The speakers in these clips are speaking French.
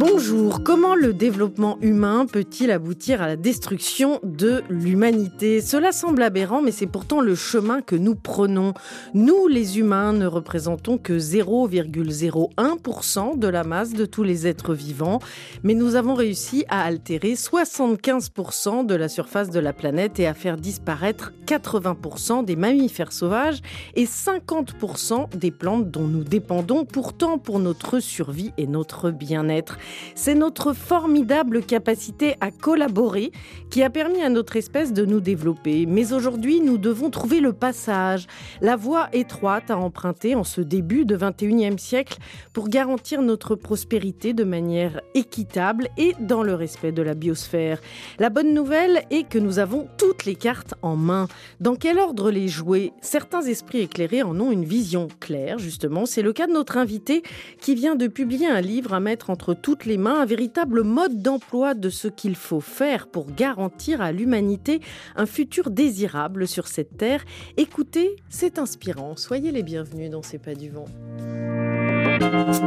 Bonjour, comment le développement humain peut-il aboutir à la destruction de l'humanité? Cela semble aberrant, mais c'est pourtant le chemin que nous prenons. Nous, les humains, ne représentons que 0,01% de la masse de tous les êtres vivants, mais nous avons réussi à altérer 75% de la surface de la planète et à faire disparaître 80% des mammifères sauvages et 50% des plantes dont nous dépendons pourtant pour notre survie et notre bien-être. C'est notre formidable capacité à collaborer qui a permis à notre espèce de nous développer. Mais aujourd'hui, nous devons trouver le passage, la voie étroite à emprunter en ce début de 21e siècle pour garantir notre prospérité de manière équitable et dans le respect de la biosphère. La bonne nouvelle est que nous avons toutes les cartes en main. Dans quel ordre les jouer Certains esprits éclairés en ont une vision claire, justement. C'est le cas de notre invité qui vient de publier un livre à mettre entre toutes les mains un véritable mode d'emploi de ce qu'il faut faire pour garantir à l'humanité un futur désirable sur cette terre. Écoutez, c'est inspirant. Soyez les bienvenus dans C'est pas du vent.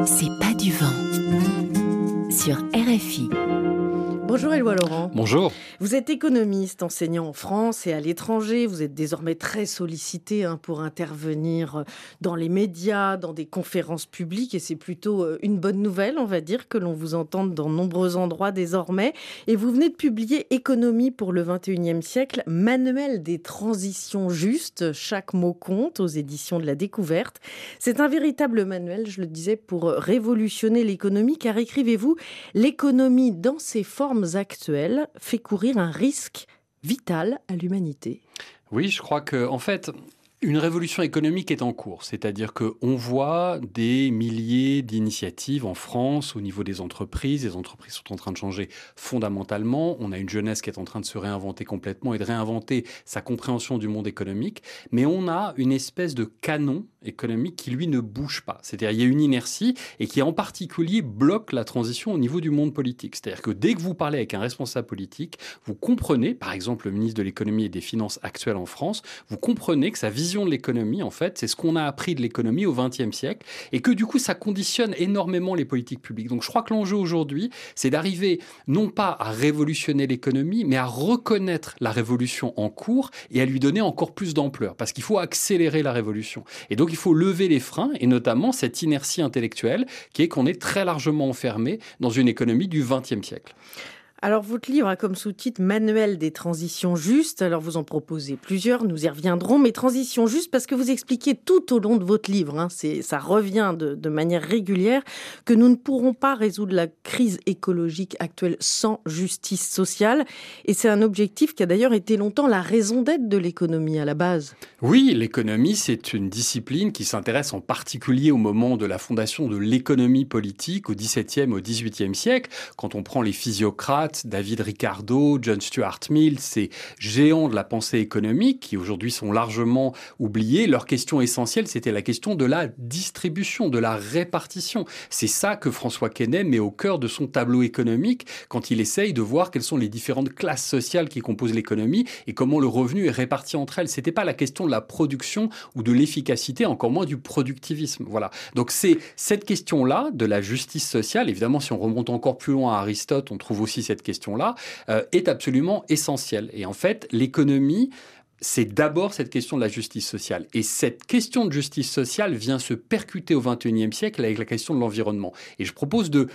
C'est pas du vent sur RFI. Bonjour Éloi Laurent. Bonjour. Vous êtes économiste, enseignant en France et à l'étranger. Vous êtes désormais très sollicité hein, pour intervenir euh, dans les médias, dans des conférences publiques et c'est plutôt euh, une bonne nouvelle, on va dire, que l'on vous entende dans nombreux endroits désormais. Et vous venez de publier Économie pour le 21e siècle, manuel des transitions justes, chaque mot compte aux éditions de la découverte. C'est un véritable manuel, je le disais, pour révolutionner l'économie car écrivez-vous, l'économie dans ses formes actuelles fait courir un risque vital à l'humanité. Oui, je crois que en fait, une révolution économique est en cours, c'est-à-dire qu'on voit des milliers d'initiatives en France au niveau des entreprises. Les entreprises sont en train de changer fondamentalement. On a une jeunesse qui est en train de se réinventer complètement et de réinventer sa compréhension du monde économique. Mais on a une espèce de canon économique qui, lui, ne bouge pas. C'est-à-dire il y a une inertie et qui, en particulier, bloque la transition au niveau du monde politique. C'est-à-dire que dès que vous parlez avec un responsable politique, vous comprenez, par exemple le ministre de l'économie et des finances actuel en France, vous comprenez que sa vision de l'économie, en fait, c'est ce qu'on a appris de l'économie au XXe siècle, et que du coup, ça conditionne énormément les politiques publiques. Donc je crois que l'enjeu aujourd'hui, c'est d'arriver non pas à révolutionner l'économie, mais à reconnaître la révolution en cours et à lui donner encore plus d'ampleur, parce qu'il faut accélérer la révolution. Et donc il faut lever les freins, et notamment cette inertie intellectuelle qui est qu'on est très largement enfermé dans une économie du XXe siècle. Alors, votre livre a comme sous-titre Manuel des transitions justes. Alors, vous en proposez plusieurs, nous y reviendrons, mais transitions justes parce que vous expliquez tout au long de votre livre, hein, ça revient de, manière régulière, que nous ne pourrons pas résoudre la crise écologique actuelle sans justice sociale. Et c'est un objectif qui a d'ailleurs été longtemps la raison d'être de l'économie à la base. Oui, l'économie, c'est une discipline qui s'intéresse en particulier au moment de la fondation de l'économie politique au XVIIe, au XVIIIe siècle, quand on prend les physiocrates, David Ricardo, John Stuart Mill, ces géants de la pensée économique qui aujourd'hui sont largement oubliés, leur question essentielle, c'était la question de la distribution, de la répartition. C'est ça que François Quesnay met au cœur de son tableau économique quand il essaye de voir quelles sont les différentes classes sociales qui composent l'économie et comment le revenu est réparti entre elles. C'était pas la question de la production ou de l'efficacité, encore moins du productivisme. Voilà. Donc c'est cette question-là de la justice sociale. Évidemment, si on remonte encore plus loin à Aristote, on trouve aussi cette question-là, euh, est absolument essentielle. Et en fait, l'économie c'est d'abord cette question de la justice sociale. Et cette question de justice sociale vient se percuter au XXIe siècle avec la question de l'environnement. Et je propose de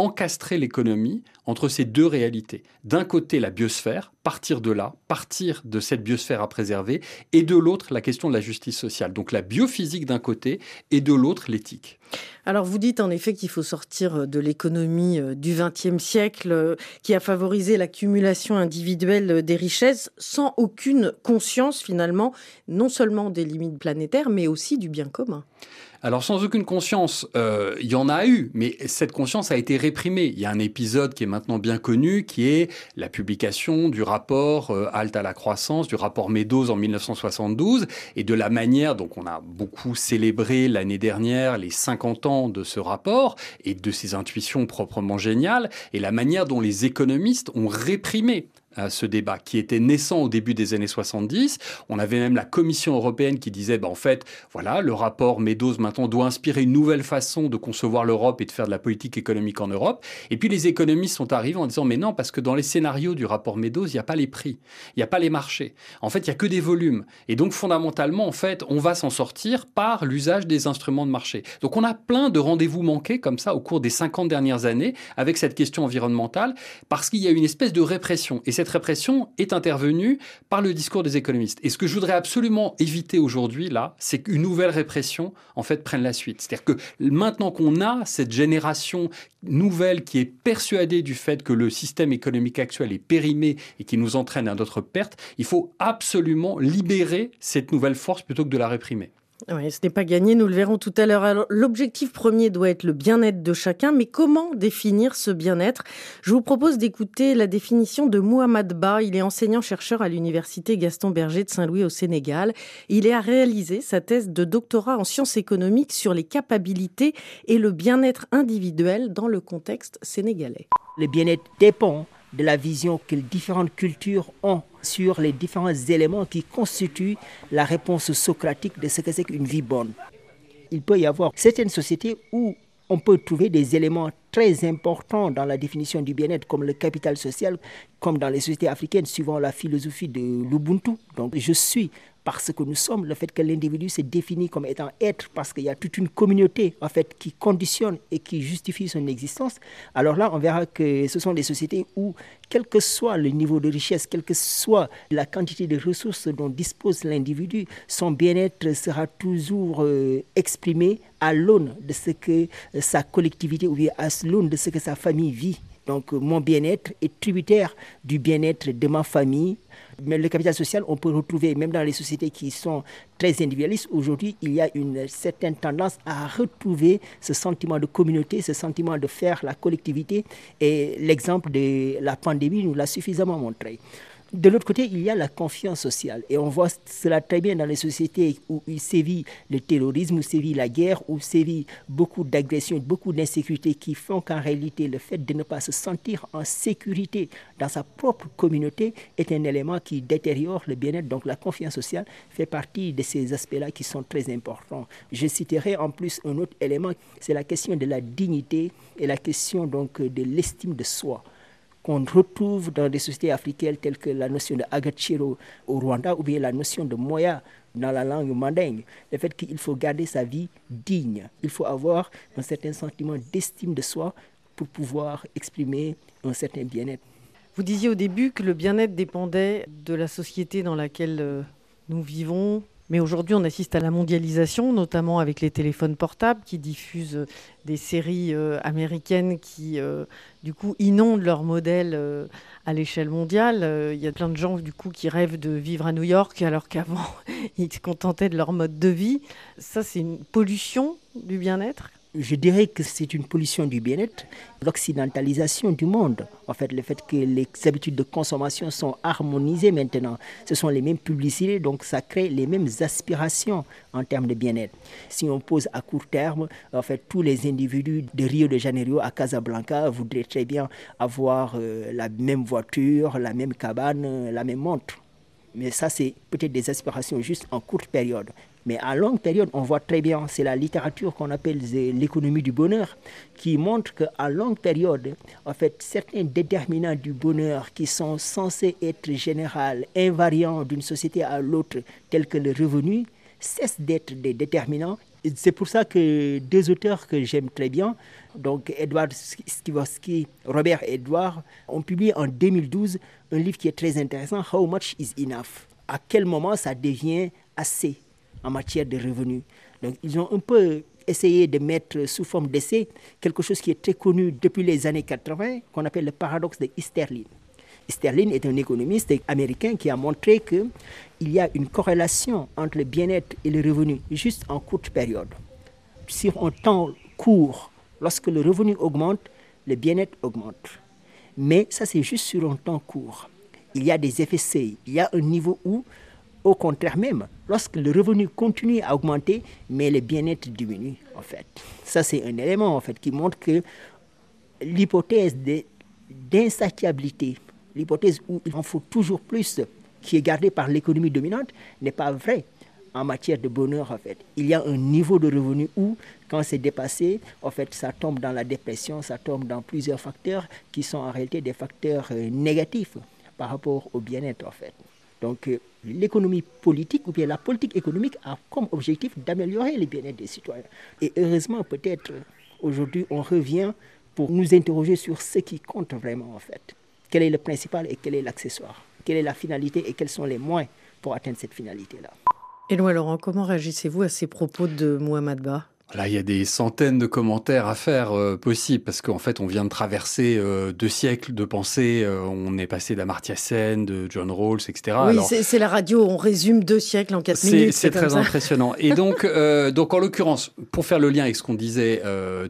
encastrer l'économie entre ces deux réalités. D'un côté, la biosphère, partir de là, partir de cette biosphère à préserver, et de l'autre, la question de la justice sociale. Donc la biophysique d'un côté, et de l'autre, l'éthique. Alors vous dites en effet qu'il faut sortir de l'économie euh, du XXe siècle euh, qui a favorisé l'accumulation individuelle des richesses sans aucune conscience finalement, non seulement des limites planétaires, mais aussi du bien commun. Alors sans aucune conscience, euh, il y en a eu, mais cette conscience a été réprimée. Il y a un épisode qui est maintenant bien connu, qui est la publication du rapport euh, Halte à la croissance, du rapport Meadows en 1972, et de la manière, donc on a beaucoup célébré l'année dernière les 50 ans de ce rapport, et de ses intuitions proprement géniales, et la manière dont les économistes ont réprimé ce débat, qui était naissant au début des années 70. On avait même la Commission européenne qui disait, bah, en fait, voilà, le rapport Meadows maintenant doit inspirer une nouvelle façon de concevoir l'Europe et de faire de la politique économique en Europe. Et puis les économistes sont arrivés en disant, mais non, parce que dans les scénarios du rapport Meadows, il n'y a pas les prix, il n'y a pas les marchés. En fait, il n'y a que des volumes. Et donc, fondamentalement, en fait, on va s'en sortir par l'usage des instruments de marché. Donc, on a plein de rendez-vous manqués comme ça au cours des 50 dernières années avec cette question environnementale parce qu'il y a une espèce de répression. Et cette répression est intervenue par le discours des économistes. Et ce que je voudrais absolument éviter aujourd'hui, là, c'est qu'une nouvelle répression, en fait, prenne la suite. C'est-à-dire que maintenant qu'on a cette génération nouvelle qui est persuadée du fait que le système économique actuel est périmé et qui nous entraîne à d'autres pertes, il faut absolument libérer cette nouvelle force plutôt que de la réprimer. Oui, ce n'est pas gagné, nous le verrons tout à l'heure. l'objectif premier doit être le bien-être de chacun, mais comment définir ce bien-être? Je vous propose d'écouter la définition de Mohamed Ba. Il est enseignant-chercheur à l'université Gaston Berger de Saint-Louis au Sénégal. Il a réalisé sa thèse de doctorat en sciences économiques sur les capacités et le bien-être individuel dans le contexte sénégalais. Le bien-être dépend de la vision que les différentes cultures ont sur les différents éléments qui constituent la réponse socratique de ce que c'est qu'une vie bonne. Il peut y avoir certaines sociétés où on peut trouver des éléments très importants dans la définition du bien-être, comme le capital social, comme dans les sociétés africaines, suivant la philosophie de l'Ubuntu. Donc je suis parce que nous sommes, le fait que l'individu se définit comme étant être, parce qu'il y a toute une communauté en fait qui conditionne et qui justifie son existence, alors là, on verra que ce sont des sociétés où, quel que soit le niveau de richesse, quelle que soit la quantité de ressources dont dispose l'individu, son bien-être sera toujours euh, exprimé à l'aune de ce que sa collectivité ou à l'aune de ce que sa famille vit. Donc mon bien-être est tributaire du bien-être de ma famille, mais le capital social, on peut retrouver, même dans les sociétés qui sont très individualistes, aujourd'hui, il y a une certaine tendance à retrouver ce sentiment de communauté, ce sentiment de faire la collectivité. Et l'exemple de la pandémie nous l'a suffisamment montré. De l'autre côté, il y a la confiance sociale. Et on voit cela très bien dans les sociétés où il sévit le terrorisme, où sévit la guerre, où sévit beaucoup d'agressions, beaucoup d'insécurité qui font qu'en réalité, le fait de ne pas se sentir en sécurité dans sa propre communauté est un élément qui détériore le bien-être. Donc la confiance sociale fait partie de ces aspects-là qui sont très importants. Je citerai en plus un autre élément, c'est la question de la dignité et la question donc de l'estime de soi qu'on retrouve dans des sociétés africaines telles que la notion de agachiro au Rwanda ou bien la notion de moya dans la langue mandingue. Le fait qu'il faut garder sa vie digne. Il faut avoir un certain sentiment d'estime de soi pour pouvoir exprimer un certain bien-être. Vous disiez au début que le bien-être dépendait de la société dans laquelle euh, nous vivons, mais aujourd'hui, on assiste à la mondialisation, notamment avec les téléphones portables qui diffusent euh, des séries euh, américaines qui, euh, du coup, inondent leur modèle à l'échelle mondiale. Il y a plein de gens, du coup, qui rêvent de vivre à New York alors qu'avant, ils se contentaient de leur mode de vie. Ça, c'est une pollution du bien-être? Je dirais que c'est une pollution du bien-être, l'occidentalisation du monde. En fait, le fait que les habitudes de consommation sont harmonisées maintenant, ce sont les mêmes publicités, donc ça crée les mêmes aspirations en termes de bien-être. Si on pose à court terme, en fait, tous les individus de Rio de Janeiro à Casablanca voudraient très bien avoir euh, la même voiture, la même cabane, la même montre. Mais ça, c'est peut-être des aspirations juste en courte période. Mais à longue période, on voit très bien, c'est la littérature qu'on appelle l'économie du bonheur, qui montre qu'à longue période, en fait, certains déterminants du bonheur qui sont censés être général, invariants d'une société à l'autre, tels que le revenu, cessent d'être des déterminants. C'est pour ça que deux auteurs que j'aime très bien, donc Edward Skivorsky, Robert Edward, ont publié en 2012 un livre qui est très intéressant, How Much is Enough? À quel moment ça devient assez? En matière de revenus. Donc ils ont un peu essayé de mettre sous forme d'essai quelque chose qui est très connu depuis les années 80, qu'on appelle le paradoxe de Easterlin. Easterlin est un économiste américain qui a montré qu'il y a une corrélation entre le bien-être et le revenu juste en courte période. Sur un temps court, lorsque le revenu augmente, le bien-être augmente. Mais ça, c'est juste sur un temps court. Il y a des effets C. Il y a un niveau où au contraire même, lorsque le revenu continue à augmenter, mais le bien-être diminue, en fait. Ça, c'est un élément, en fait, qui montre que l'hypothèse d'insatiabilité, l'hypothèse où il en faut toujours plus, qui est gardée par l'économie dominante, n'est pas vraie en matière de bonheur, en fait. Il y a un niveau de revenu où, quand c'est dépassé, en fait, ça tombe dans la dépression, ça tombe dans plusieurs facteurs qui sont en réalité des facteurs euh, négatifs par rapport au bien-être, en fait. Donc, euh, l'économie politique ou bien la politique économique a comme objectif d'améliorer le bien-être des citoyens. Et heureusement, peut-être, aujourd'hui, on revient pour nous interroger sur ce qui compte vraiment, en fait. Quel est le principal et quel est l'accessoire? Quelle est la finalité et quels sont les moyens pour atteindre cette finalité-là? Éloi Laurent, comment réagissez-vous à ces propos de Mohamed Ba? Là, il y a des centaines de commentaires à faire euh, possibles parce qu'en fait, on vient de traverser euh, deux siècles de pensée. Euh, on est passé d'Amartya Sen, de John Rawls, etc. Oui, c'est la radio. On résume deux siècles en quatre minutes. C'est très impressionnant. Et donc, donc en l'occurrence, pour faire le lien avec ce qu'on disait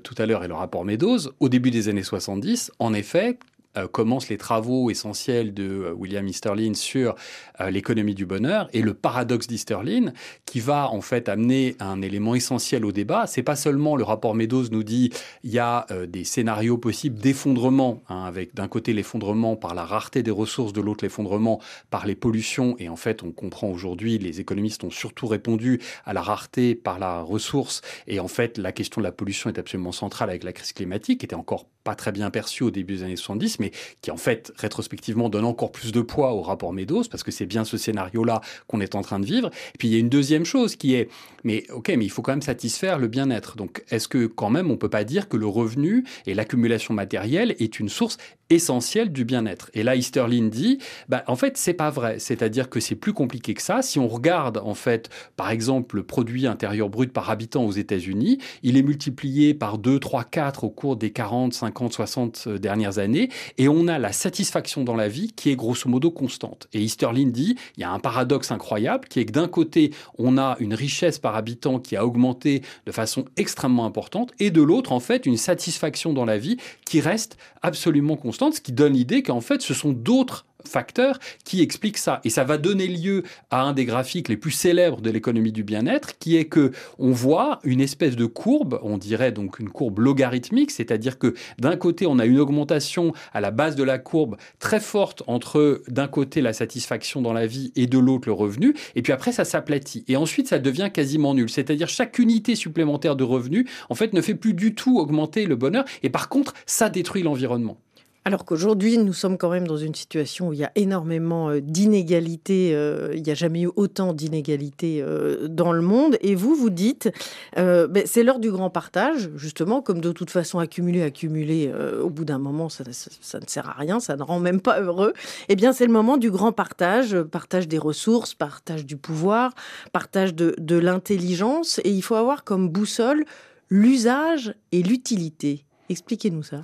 tout à l'heure et le rapport Meadows, au début des années 70, en effet, euh, commencent les travaux essentiels de euh, William Easterlin sur euh, l'économie du bonheur et le paradoxe d'Easterlin qui va en fait amener un élément essentiel au débat. C'est pas seulement le rapport Meadows nous dit il y a des scénarios possibles d'effondrement hein, avec d'un côté l'effondrement par la rareté des ressources, de l'autre l'effondrement par les pollutions et en fait on comprend aujourd'hui les économistes ont surtout répondu à la rareté par la ressource et en fait la question de la pollution est absolument centrale avec la crise climatique qui était encore pas très bien perçue au début des années 70 mais qui en fait rétrospectivement donne encore plus de poids au rapport Meadows, parce que c'est bien ce scénario-là qu'on est en train de vivre. Et puis il y a une deuxième chose qui est, mais ok, mais il faut quand même satisfaire le bien-être. Donc est-ce que quand même on peut pas dire que le revenu et l'accumulation matérielle est une source essentielle du bien-être Et là, Easterlin dit, bah, en fait, c'est pas vrai. C'est-à-dire que c'est plus compliqué que ça. Si on regarde, en fait, par exemple, le produit intérieur brut par habitant aux États-Unis, il est multiplié par 2, 3, 4 au cours des 40, 50, 60 dernières années et on a la satisfaction dans la vie qui est grosso modo constante. Et Easterlin dit, il y a un paradoxe incroyable qui est que d'un côté, on a une richesse par habitant qui a augmenté de façon extrêmement importante, et de l'autre, en fait, une satisfaction dans la vie qui reste absolument constante, ce qui donne l'idée qu'en fait, ce sont d'autres facteurs qui expliquent ça. Et ça va donner lieu à un des graphiques les plus célèbres de l'économie du bien-être, qui est que on voit une espèce de courbe, on dirait donc une courbe logarithmique, c'est-à-dire que d'un côté on a une augmentation à la base de la courbe très forte entre d'un côté la satisfaction dans la vie et de l'autre le revenu, et puis après ça s'aplatit. Et ensuite ça devient quasiment nul, c'est-à-dire chaque unité supplémentaire de revenu en fait ne fait plus du tout augmenter le bonheur, et par contre ça détruit l'environnement. Alors qu'aujourd'hui, nous sommes quand même dans une situation où il y a énormément euh, d'inégalités. Euh, il n'y a jamais eu autant d'inégalités euh, dans le monde. Et vous, vous dites, ben, c'est l'heure du grand partage, justement, comme de toute façon, accumuler, accumuler, au bout d'un moment, ça, ne sert à rien, ça ne rend même pas heureux. Eh bien, c'est le moment du grand partage, partage des ressources, partage du pouvoir, partage de, de l'intelligence. Et il faut avoir comme boussole l'usage et l'utilité. Expliquez-nous ça.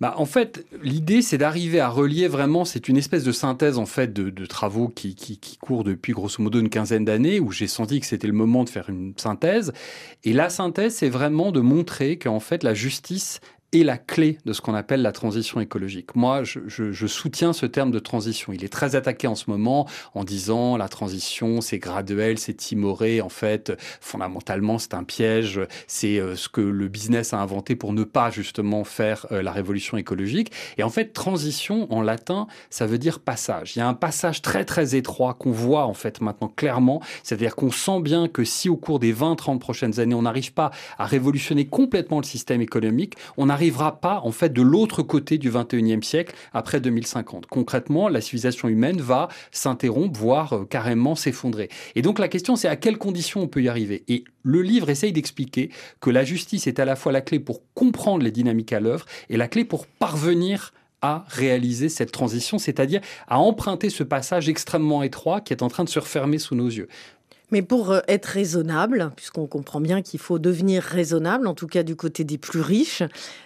Bah, en fait, l'idée, c'est d'arriver à relier vraiment, c'est une espèce de synthèse en fait de, travaux qui, qui, qui courent depuis grosso modo une quinzaine d'années, où j'ai senti que c'était le moment de faire une synthèse. Et la synthèse, c'est vraiment de montrer qu'en fait, la justice, est la clé de ce qu'on appelle la transition écologique. Moi, je, je, soutiens ce terme de transition. Il est très attaqué en ce moment en disant la transition, c'est graduel, c'est timoré. En fait, fondamentalement, c'est un piège. C'est euh, ce que le business a inventé pour ne pas justement faire euh, la révolution écologique. Et en fait, transition en latin, ça veut dire passage. Il y a un passage très très étroit qu'on voit en fait maintenant clairement. C'est-à-dire qu'on sent bien que si au cours des 20-30 prochaines années, on n'arrive pas à révolutionner complètement le système économique, on a n'arrivera pas en fait de l'autre côté du 21e siècle après 2050. Concrètement, la civilisation humaine va s'interrompre, voire euh, carrément s'effondrer. Et donc la question c'est à quelles conditions on peut y arriver? Et le livre essaye d'expliquer que la justice est à la fois la clé pour comprendre les dynamiques à l'œuvre et la clé pour parvenir à réaliser cette transition, c'est-à-dire à emprunter ce passage extrêmement étroit qui est en train de se refermer sous nos yeux. Mais pour euh, être raisonnable, puisqu'on comprend bien qu'il faut devenir raisonnable, en tout cas du côté des plus riches,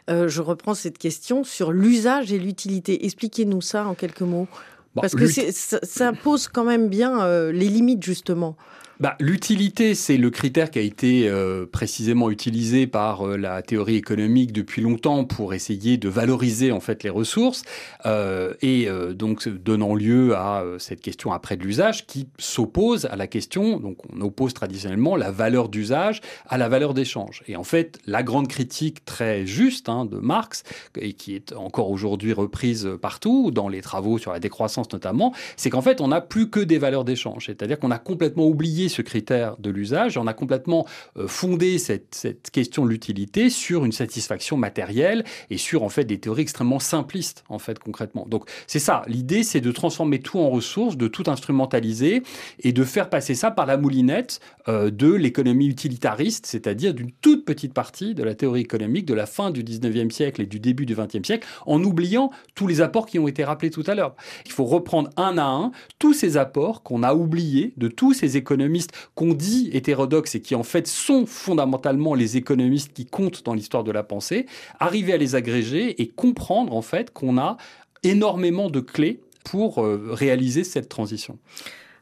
euh, je reprends cette question sur l'usage et l'utilité. Expliquez-nous ça en quelques mots. Parce que ça, pose quand même bien euh, les limites, justement. Bah, L'utilité, c'est le critère qui a été euh, précisément utilisé par euh, la théorie économique depuis longtemps pour essayer de valoriser en fait les ressources euh, et euh, donc donnant lieu à euh, cette question après de l'usage qui s'oppose à la question, donc on oppose traditionnellement la valeur d'usage à la valeur d'échange. Et en fait, la grande critique très juste hein, de Marx, et qui est encore aujourd'hui reprise partout, dans les travaux sur la décroissance notamment, c'est qu'en fait, on n'a plus que des valeurs d'échange. C'est-à-dire qu'on a complètement oublié ce critère de l'usage, on a complètement euh, fondé cette, question de l'utilité sur une satisfaction matérielle et sur en fait des théories extrêmement simplistes en fait concrètement. Donc c'est ça, l'idée c'est de transformer tout en ressources, de tout instrumentaliser et de faire passer ça par la moulinette euh, de l'économie utilitariste, c'est-à-dire d'une toute petite partie de la théorie économique de la fin du 19e siècle et du début du 20e siècle, en oubliant tous les apports qui ont été rappelés tout à l'heure. Il faut reprendre un à un tous ces apports qu'on a oubliés de tous ces économistes qu'on dit hétérodoxes et qui en fait sont fondamentalement les économistes qui comptent dans l'histoire de la pensée, arriver à les agréger et comprendre en fait qu'on a énormément de clés pour euh, réaliser cette transition.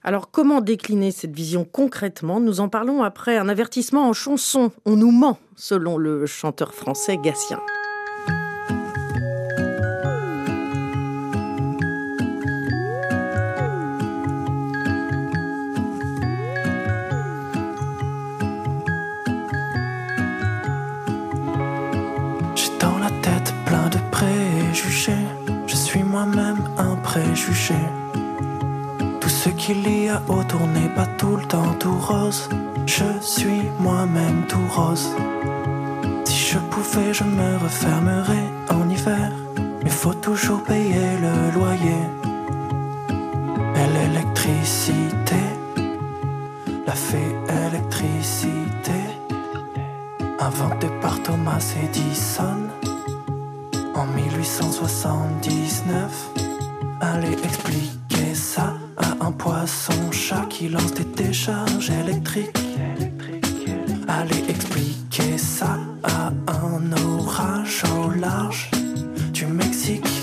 Alors comment décliner cette vision concrètement? Nous en parlons après un avertissement en chanson. On nous ment, selon le chanteur français Gatien. Moi-même un préjugé. Tout ce qu'il y a autour n'est pas tout le temps tout rose. Je suis moi-même tout rose. Si je pouvais, je me refermerais en hiver. Mais faut toujours payer le loyer. Et l'électricité, la fée électricité, inventée par Thomas Edison en 1879. Allez expliquer ça à un poisson-chat qui lance des décharges électriques. Allez expliquer ça à un orage au large du Mexique.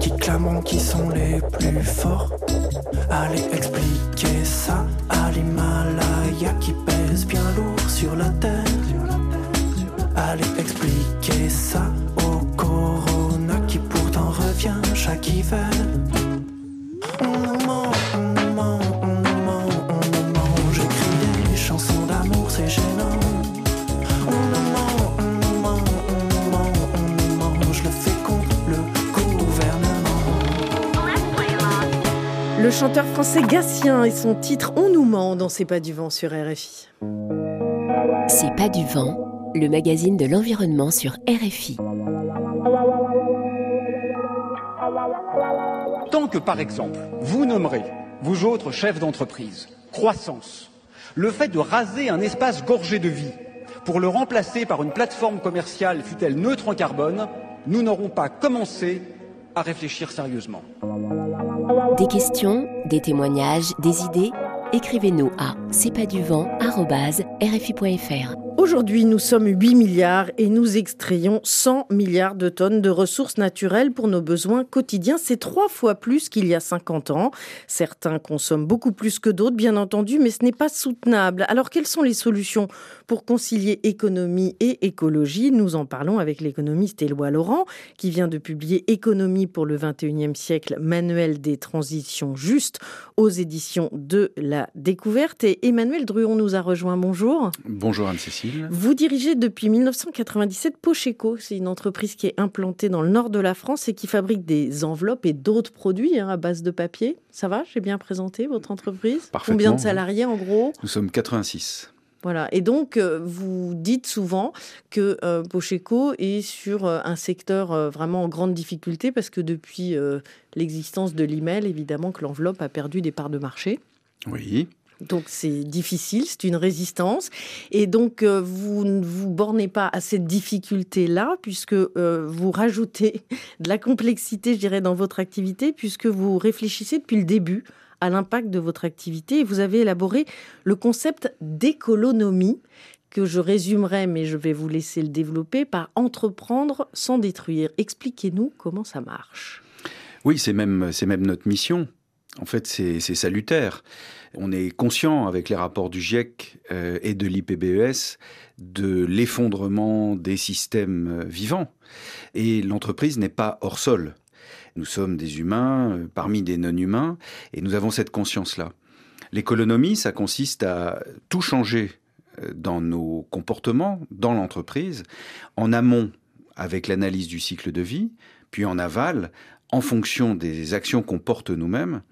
Qui clameront qui sont les plus forts. Allez expliquer ça à l'Himalaya qui pèse bien lourd sur la terre. Allez expliquer ça au Corona qui pourtant revient chaque hiver. Chanteur français Gatien et son titre On nous ment dans C'est pas du vent sur RFI. C'est pas du vent, le magazine de l'environnement sur RFI. Tant que, par exemple, vous nommerez, vous autres chefs d'entreprise, croissance, le fait de raser un espace gorgé de vie pour le remplacer par une plateforme commerciale fut-elle neutre en carbone, nous n'aurons pas commencé à réfléchir sérieusement. Des questions, des témoignages, des idées Écrivez-nous à c'est du. Aujourd'hui, nous sommes 8 milliards et nous extrayons 100 milliards de tonnes de ressources naturelles pour nos besoins quotidiens. C'est trois fois plus qu'il y a 50 ans. Certains consomment beaucoup plus que d'autres, bien entendu, mais ce n'est pas soutenable. Alors, quelles sont les solutions pour concilier économie et écologie? Nous en parlons avec l'économiste Éloi Laurent, qui vient de publier Économie pour le 21e siècle, manuel des transitions justes aux éditions de la découverte. Et Emmanuel Druon nous a rejoint. Bonjour. Bonjour Anne-Cécile. Vous dirigez depuis 1997 Pocheco. C'est une entreprise qui est implantée dans le nord de la France et qui fabrique des enveloppes et d'autres produits hein, à base de papier. Ça va? J'ai bien présenté votre entreprise? Combien de salariés en gros? Nous sommes 86. Voilà. Et donc, euh, vous dites souvent que euh, Pocheco est sur euh, un secteur vraiment en grande difficulté parce que depuis l'existence de l'email, évidemment que l'enveloppe a perdu des parts de marché. Oui. Donc c'est difficile, c'est une résistance. Et donc euh, vous ne vous bornez pas à cette difficulté-là, puisque euh, vous rajoutez de la complexité, je dirais, dans votre activité, puisque vous réfléchissez depuis le début à l'impact de votre activité et vous avez élaboré le concept d'écolonomie que je résumerai, mais je vais vous laisser le développer, par entreprendre sans détruire. Expliquez-nous comment ça marche. Oui, c'est même, c'est même notre mission. En fait, c'est salutaire. On est conscient avec les rapports du GIEC euh, et de l'IPBES de l'effondrement des systèmes euh, vivants. Et l'entreprise n'est pas hors sol. Nous sommes des humains euh, parmi des non-humains et nous avons cette conscience-là. L'économie, ça consiste à tout changer dans nos comportements, dans l'entreprise, en amont avec l'analyse du cycle de vie, puis en aval en fonction des actions qu'on porte nous-mêmes,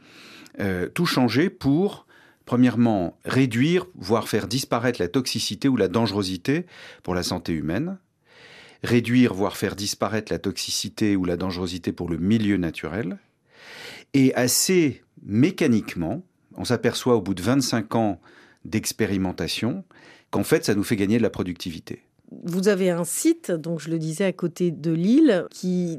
euh, tout changer pour, premièrement, réduire, voire faire disparaître la toxicité ou la dangerosité pour la santé humaine, réduire, voire faire disparaître la toxicité ou la dangerosité pour le milieu naturel, et assez mécaniquement, on s'aperçoit au bout de 25 ans d'expérimentation qu'en fait, ça nous fait gagner de la productivité. Vous avez un site, donc je le disais, à côté de Lille, qui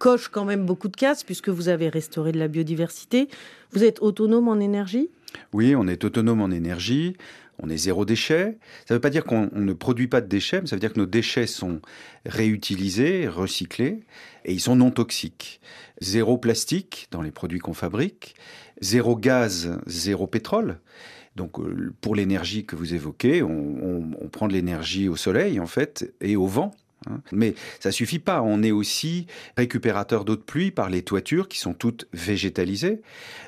coche quand même beaucoup de cases puisque vous avez restauré de la biodiversité. Vous êtes autonome en énergie? Oui, on est autonome en énergie. On est zéro déchet. Ça ne veut pas dire qu'on ne produit pas de déchets, mais ça veut dire que nos déchets sont réutilisés, recyclés, et ils sont non toxiques. Zéro plastique dans les produits qu'on fabrique, zéro gaz, zéro pétrole. Donc euh, pour l'énergie que vous évoquez, on, on prend de l'énergie au soleil en fait et au vent. Hein. Mais ça suffit pas. On est aussi récupérateur d'eau de pluie par les toitures qui sont toutes végétalisées.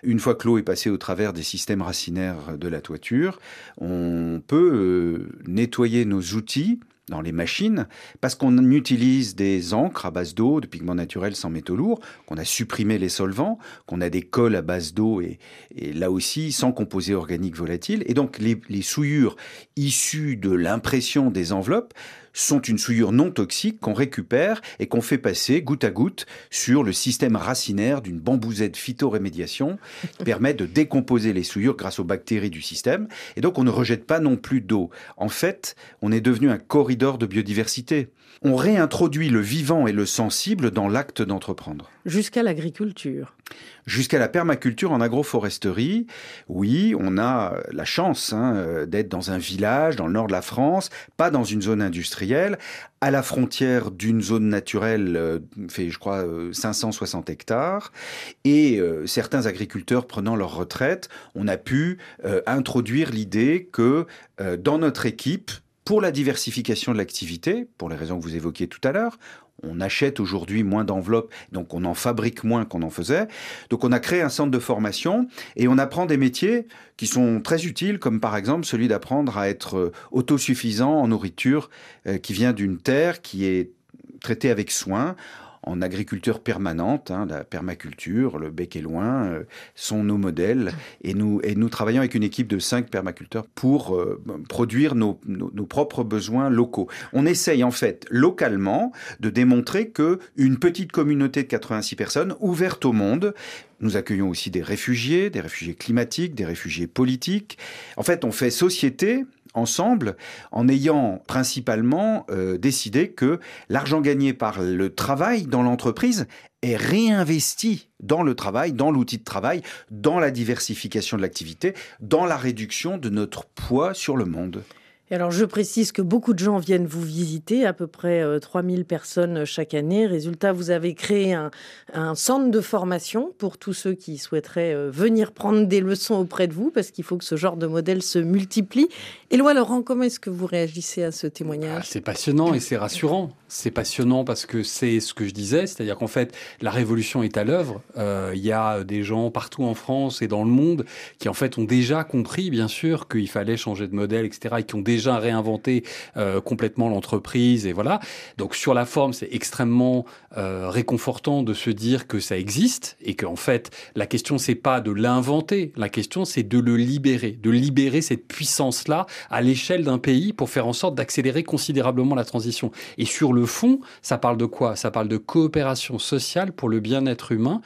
Une fois que l'eau est passée au travers des systèmes racinaires de la toiture, on peut euh, nettoyer nos outils dans les machines, parce qu'on utilise des encres à base d'eau, de pigments naturels sans métaux lourds, qu'on a supprimé les solvants, qu'on a des cols à base d'eau et, là aussi sans composés organiques volatiles. Et donc les, les souillures issues de l'impression des enveloppes sont une souillure non toxique qu'on récupère et qu'on fait passer goutte à goutte sur le système racinaire d'une bambousette phytorémédiation qui permet de décomposer les souillures grâce aux bactéries du système. Et donc on ne rejette pas non plus d'eau. En fait, on est devenu un corridor de biodiversité. On réintroduit le vivant et le sensible dans l'acte d'entreprendre. Jusqu'à l'agriculture. Jusqu'à la permaculture en agroforesterie, oui, on a la chance hein, d'être dans un village dans le nord de la France, pas dans une zone industrielle, à la frontière d'une zone naturelle euh, fait, je crois, 560 euh, hectares, et euh, certains agriculteurs prenant leur retraite, on a pu introduire l'idée que dans notre équipe, pour la diversification de l'activité, pour les raisons que vous évoquiez tout à l'heure, on achète aujourd'hui moins d'enveloppes, donc on en fabrique moins qu'on en faisait. Donc on a créé un centre de formation et on apprend des métiers qui sont très utiles, comme par exemple celui d'apprendre à être euh, autosuffisant en nourriture euh, qui vient d'une terre qui est traitée avec soin en agriculture permanente, hein, la permaculture, le bec et loin, euh, sont nos modèles. Et nous, et nous travaillons avec une équipe de cinq permaculteurs pour euh, produire nos, nos, propres besoins locaux. On essaye en fait localement de démontrer que une petite communauté de 86 personnes, ouverte au monde, nous accueillons aussi des réfugiés, des réfugiés climatiques, des réfugiés politiques. En fait, on fait société ensemble en ayant principalement euh, décidé que l'argent gagné par le travail dans l'entreprise est réinvesti dans le travail, dans l'outil de travail, dans la diversification de l'activité, dans la réduction de notre poids sur le monde. Alors, je précise que beaucoup de gens viennent vous visiter, à peu près 3000 euh, personnes chaque année. Résultat, vous avez créé un, centre de formation pour tous ceux qui souhaiteraient euh, venir prendre des leçons auprès de vous, parce qu'il faut que ce genre de modèle se multiplie. Éloi Laurent, comment est-ce que vous réagissez à ce témoignage? Ah, C'est passionnant et c'est rassurant. C'est passionnant parce que c'est ce que je disais, c'est-à-dire qu'en fait, la révolution est à l'œuvre. Euh, il y a des gens partout en France et dans le monde qui, en fait, ont déjà compris, bien sûr, qu'il fallait changer de modèle, etc., et qui ont déjà réinventé euh, complètement l'entreprise et voilà. Donc sur la forme, c'est extrêmement euh, réconfortant de se dire que ça existe et qu'en fait la question c'est pas de l'inventer, la question c'est de le libérer, de libérer cette puissance là à l'échelle d'un pays pour faire en sorte d'accélérer considérablement la transition. Et sur le fond, ça parle de quoi? Ça parle de coopération sociale pour le bien-être humain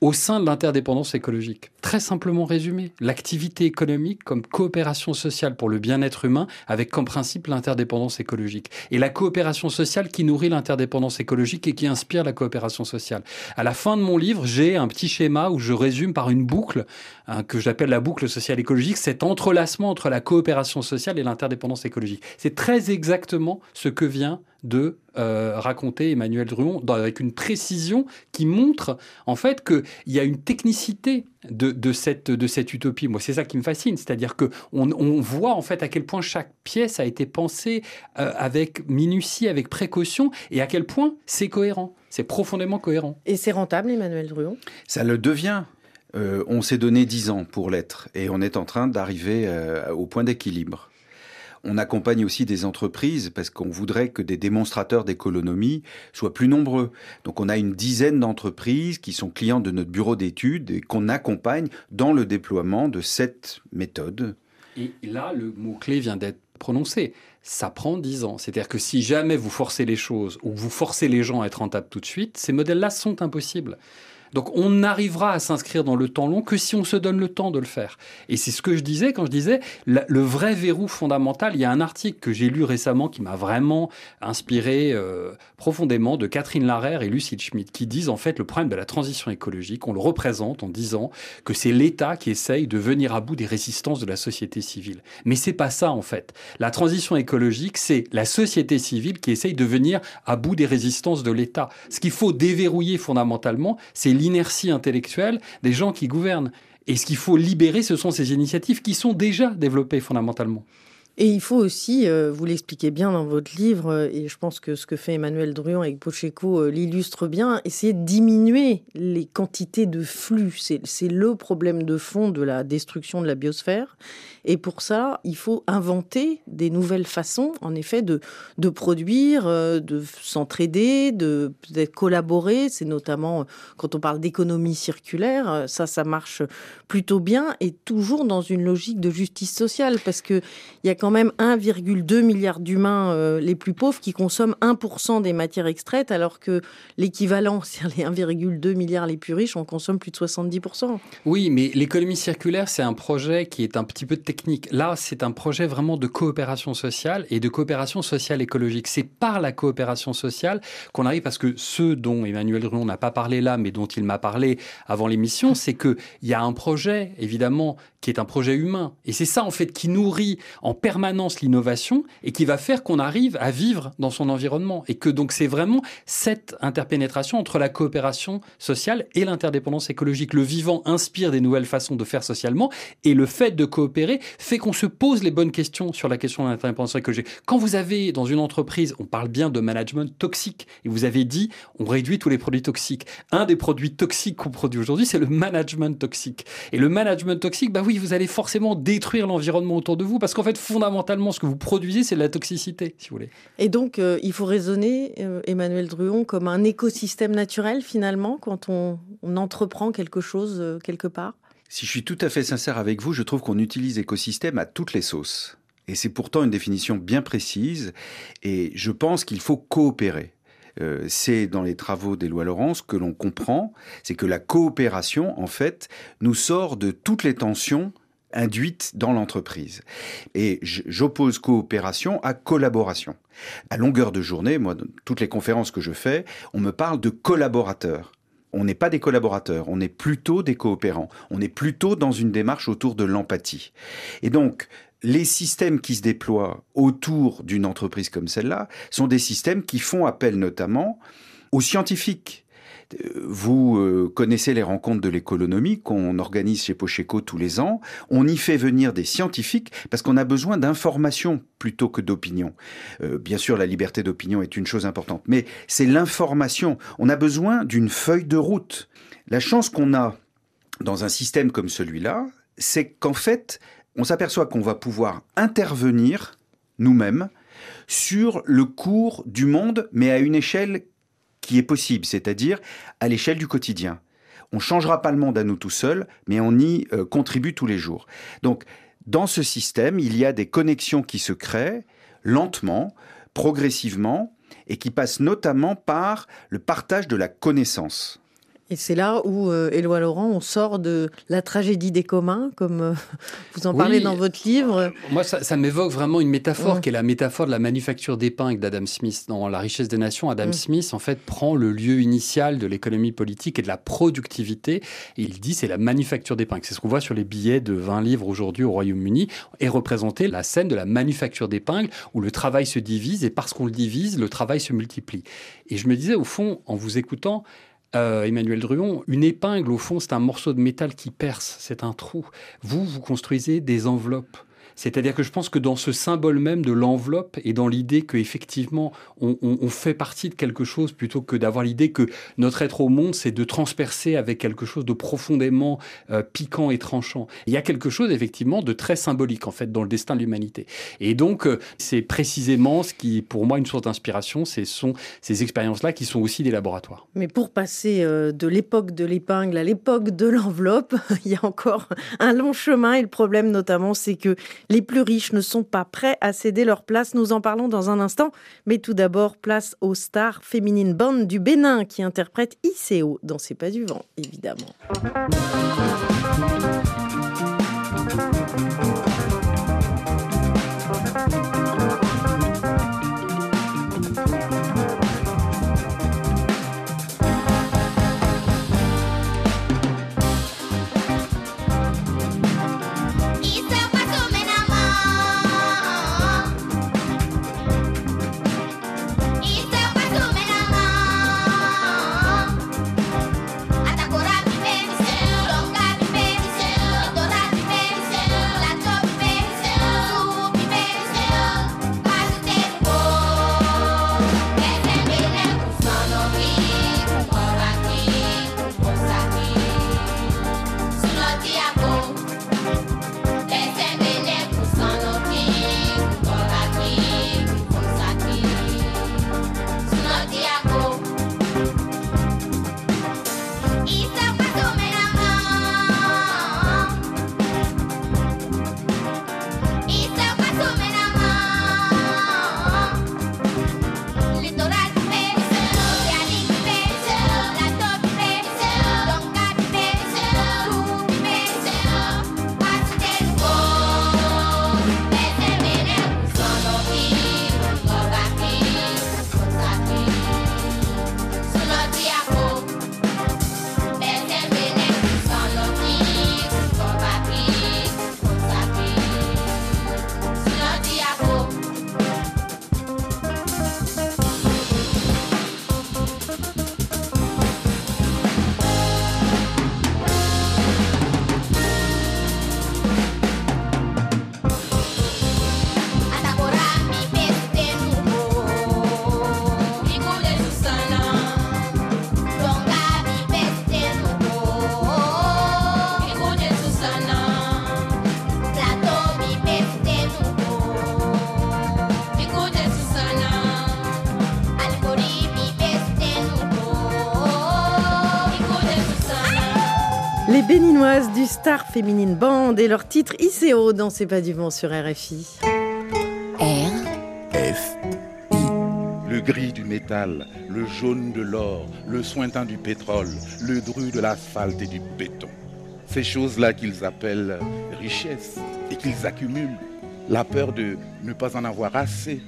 au sein de l'interdépendance écologique. Très simplement résumé, l'activité économique comme coopération sociale pour le bien-être humain avec comme principe l'interdépendance écologique. Et la coopération sociale qui nourrit l'interdépendance écologique et qui inspire la coopération sociale. À la fin de mon livre, j'ai un petit schéma où je résume par une boucle hein, que j'appelle la boucle sociale écologique, cet entrelacement entre la coopération sociale et l'interdépendance écologique. C'est très exactement ce que vient de euh, raconter Emmanuel Druon avec une précision qui montre en fait qu'il y a une technicité de, cette, de cette utopie. Moi, c'est ça qui me fascine, c'est-à-dire que on, voit en fait à quel point chaque pièce a été pensée euh, avec minutie, avec précaution, et à quel point c'est cohérent. C'est profondément cohérent. Et c'est rentable, Emmanuel Druon? Ça le devient. Euh, on s'est donné dix ans pour l'être, et on est en train d'arriver au point d'équilibre. On accompagne aussi des entreprises parce qu'on voudrait que des démonstrateurs d'économie soient plus nombreux. Donc on a une dizaine d'entreprises qui sont clients de notre bureau d'études et qu'on accompagne dans le déploiement de cette méthode. Et là, le mot-clé vient d'être prononcé. Ça prend dix ans. C'est-à-dire que si jamais vous forcez les choses ou vous forcez les gens à être rentables tout de suite, ces modèles-là sont impossibles. Donc on n'arrivera à s'inscrire dans le temps long que si on se donne le temps de le faire. Et c'est ce que je disais quand je disais le vrai verrou fondamental. Il y a un article que j'ai lu récemment qui m'a vraiment inspiré euh, profondément de Catherine Larère et Lucille Schmidt qui disent en fait le problème de la transition écologique, on le représente en disant que c'est l'État qui essaye de venir à bout des résistances de la société civile. Mais c'est pas ça en fait. La transition écologique, c'est la société civile qui essaye de venir à bout des résistances de l'État. Ce qu'il faut déverrouiller fondamentalement, c'est l'inertie intellectuelle des gens qui gouvernent. Et ce qu'il faut libérer, ce sont ces initiatives qui sont déjà développées fondamentalement. Et il faut aussi, euh, vous l'expliquez bien dans votre livre, euh, et je pense que ce que fait Emmanuel Druon avec Pocheco euh, l'illustre bien, essayer de diminuer les quantités de flux. C'est le problème de fond de la destruction de la biosphère. Et pour ça, il faut inventer des nouvelles façons, en effet, de, produire, de s'entraider, de collaborer. C'est notamment quand on parle d'économie circulaire, ça, ça marche plutôt bien et toujours dans une logique de justice sociale, parce qu'il y a quand même 1,2 milliard d'humains euh, les plus pauvres qui consomment 1% des matières extraites, alors que l'équivalent, c'est-à-dire les 1,2 milliard les plus riches, on consomme plus de 70%. Oui, mais l'économie circulaire, c'est un projet qui est un petit peu technique. Là, c'est un projet vraiment de coopération sociale et de coopération sociale écologique. C'est par la coopération sociale qu'on arrive, parce que ce dont Emmanuel Druon n'a pas parlé là, mais dont il m'a parlé avant l'émission, c'est qu'il y a un projet, évidemment, qui est un projet humain. Et c'est ça, en fait, qui nourrit en permanence l'innovation et qui va faire qu'on arrive à vivre dans son environnement. Et que donc c'est vraiment cette interpénétration entre la coopération sociale et l'interdépendance écologique. Le vivant inspire des nouvelles façons de faire socialement et le fait de coopérer fait qu'on se pose les bonnes questions sur la question de l'interdépendance écologique. Quand vous avez dans une entreprise, on parle bien de management toxique et vous avez dit on réduit tous les produits toxiques. Un des produits toxiques qu'on produit aujourd'hui, c'est le management toxique. Et le management toxique, bah oui, vous allez forcément détruire l'environnement autour de vous parce qu'en fait, ce que vous produisez, c'est de la toxicité, si vous voulez. Et donc, euh, il faut raisonner, euh, Emmanuel Druon, comme un écosystème naturel, finalement, quand on, entreprend quelque chose euh, quelque part? Si je suis tout à fait sincère avec vous, je trouve qu'on utilise écosystème à toutes les sauces. Et c'est pourtant une définition bien précise. Et je pense qu'il faut coopérer. c'est dans les travaux des lois Laurence que l'on comprend, c'est que la coopération, en fait, nous sort de toutes les tensions induite dans l'entreprise. Et j'oppose coopération à collaboration. À longueur de journée, moi, dans toutes les conférences que je fais, on me parle de collaborateurs. on n'est pas des collaborateurs, on est plutôt des coopérants, on est plutôt dans une démarche autour de l'empathie. Et donc, les systèmes qui se déploient autour d'une entreprise comme celle-là sont des systèmes qui font appel notamment aux scientifiques. Vous euh, connaissez les rencontres de l'économie qu'on organise chez Pocheco tous les ans. On y fait venir des scientifiques parce qu'on a besoin d'informations plutôt que d'opinion. Euh, bien sûr, la liberté d'opinion est une chose importante, mais c'est l'information. On a besoin d'une feuille de route. La chance qu'on a dans un système comme celui-là, c'est qu'en fait, on s'aperçoit qu'on va pouvoir intervenir nous-mêmes sur le cours du monde, mais à une échelle qui est possible, c'est-à-dire à, l'échelle du quotidien. On ne changera pas le monde à nous tout seuls, mais on y euh, contribue tous les jours. Donc, dans ce système, il y a des connexions qui se créent lentement, progressivement, et qui passent notamment par le partage de la connaissance. Et c'est là où, euh, Éloi Laurent, on sort de la tragédie des communs, comme euh, vous en parlez dans votre livre. Euh, moi, ça, m'évoque vraiment une métaphore qui est la métaphore de la manufacture d'épingles d'Adam Smith. Dans La richesse des nations, Adam Smith, en fait, prend le lieu initial de l'économie politique et de la productivité. Et il dit c'est la manufacture d'épingles. C'est ce qu'on voit sur les billets de 20 livres aujourd'hui au Royaume-Uni. Et représenter la scène de la manufacture d'épingles où le travail se divise et parce qu'on le divise, le travail se multiplie. Et je me disais, au fond, en vous écoutant, euh, Emmanuel Druon, une épingle, au fond, c'est un morceau de métal qui perce, c'est un trou. Vous, vous construisez des enveloppes. C'est-à-dire que je pense que dans ce symbole même de l'enveloppe et dans l'idée qu'effectivement on, fait partie de quelque chose plutôt que d'avoir l'idée que notre être au monde c'est de transpercer avec quelque chose de profondément euh, piquant et tranchant. Il y a quelque chose effectivement de très symbolique en fait dans le destin de l'humanité. Et donc euh, c'est précisément ce qui pour moi une source d'inspiration, ce sont ces expériences-là qui sont aussi des laboratoires. Mais pour passer euh, de l'époque de l'épingle à l'époque de l'enveloppe, il y a encore un long chemin et le problème notamment c'est que les plus riches ne sont pas prêts à céder leur place. Nous en parlons dans un instant. Mais tout d'abord, place aux stars féminines band du Bénin qui interprètent ICO dans C'est pas du vent, évidemment. Star Féminine Band et leur titre ICO dans C'est pas du vent sur RFI. R. F. Le gris du métal, le jaune de l'or, le sointant du pétrole, le dru de l'asphalte et du béton. Ces choses-là qu'ils appellent richesse et qu'ils accumulent. La peur de ne pas en avoir assez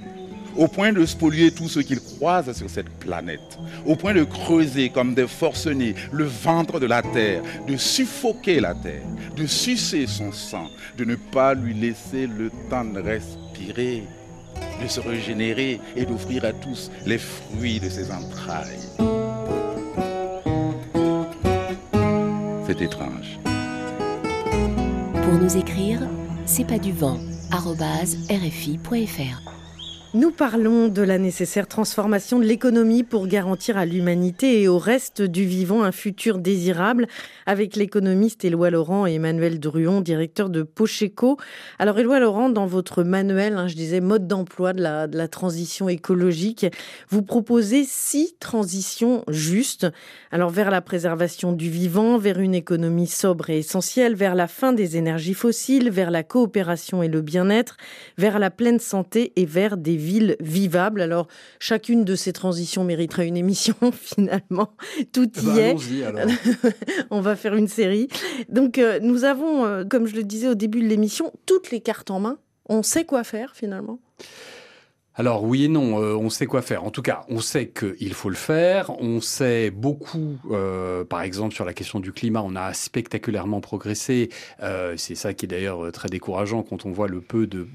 au point de spolier tout ce qu'ils croisent sur cette planète, au point de creuser comme des forcenés le ventre de la terre, de suffoquer la terre, de sucer son sang, de ne pas lui laisser le temps de respirer, de se régénérer et d'offrir à tous les fruits de ses entrailles. C'est étrange. Pour nous écrire, c'est pas du vent, rfi.fr. Nous parlons de la nécessaire transformation de l'économie pour garantir à l'humanité et au reste du vivant un futur désirable avec l'économiste Éloi Laurent et Emmanuel Druon, directeur de Pocheco. Alors Éloi Laurent, dans votre manuel, hein, je disais mode d'emploi de la, de la transition écologique, vous proposez six transitions justes. Alors vers la préservation du vivant, vers une économie sobre et essentielle, vers la fin des énergies fossiles, vers la coopération et le bien-être, vers la pleine santé et vers des villes vivables. Alors, chacune de ces transitions mériterait une émission, finalement. Tout y bah, est. Alors. On va faire une série. Donc, euh, nous avons, euh, comme je le disais au début de l'émission, toutes les cartes en main. On sait quoi faire, finalement alors oui et non, euh, on sait quoi faire. En tout cas, on sait qu'il faut le faire. On sait beaucoup, euh, par exemple sur la question du climat, on a spectaculairement progressé. Euh, c'est ça qui est d'ailleurs très décourageant quand on voit le peu de,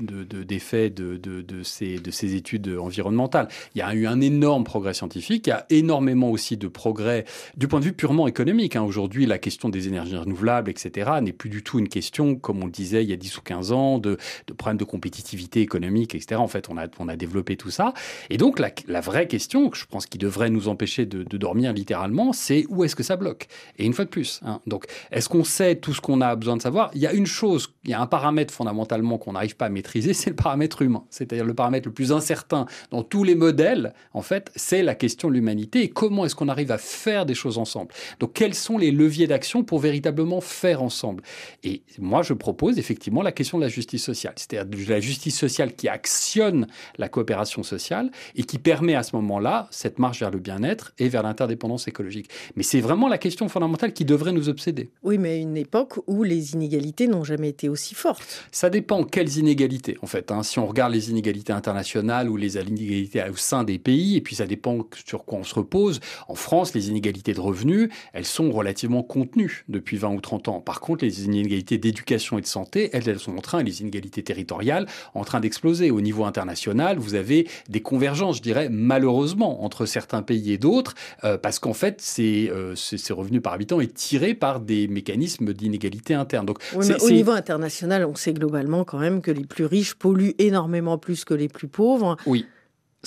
d'effets de, de, de, ces, de ces études environnementales. Il y a eu un énorme progrès scientifique. Il y a énormément aussi de progrès du point de vue purement économique. Hein. Aujourd'hui, la question des énergies renouvelables, etc., n'est plus du tout une question, comme on le disait il y a 10 ou 15 ans, de, de problèmes de compétitivité économique, etc. En fait, on a, on a des développer tout ça. Et donc, la, vraie question, je pense qui devrait nous empêcher de, dormir littéralement, c'est où est-ce que ça bloque? Et une fois de plus, hein, donc, est-ce qu'on sait tout ce qu'on a besoin de savoir? Il y a une chose, il y a un paramètre fondamentalement qu'on n'arrive pas à maîtriser, c'est le paramètre humain. C'est-à-dire le paramètre le plus incertain dans tous les modèles, en fait, c'est la question de l'humanité et comment est-ce qu'on arrive à faire des choses ensemble. Donc, quels sont les leviers d'action pour véritablement faire ensemble? Et moi, je propose effectivement la question de la justice sociale, c'est-à-dire de la justice sociale qui actionne la coopération sociale et qui permet à ce moment-là cette marche vers le bien-être et vers l'interdépendance écologique. Mais c'est vraiment la question fondamentale qui devrait nous obséder. Oui, mais à une époque où les inégalités n'ont jamais été aussi fortes. Ça dépend quelles inégalités, en fait. Hein. Si on regarde les inégalités internationales ou les inégalités au sein des pays, et puis ça dépend sur quoi on se repose. En France, les inégalités de revenus, elles sont relativement contenues depuis 20 ou 30 ans. Par contre, les inégalités d'éducation et de santé, elles, elles sont en train, les inégalités territoriales, en train d'exploser. Au niveau international, vous avez des convergences, je dirais, malheureusement, entre certains pays et d'autres, euh, parce qu'en fait, euh, ces, revenus par habitant est tiré par des mécanismes d'inégalité interne. Donc, au niveau international, on sait globalement quand même que les plus riches polluent énormément plus que les plus pauvres. Oui.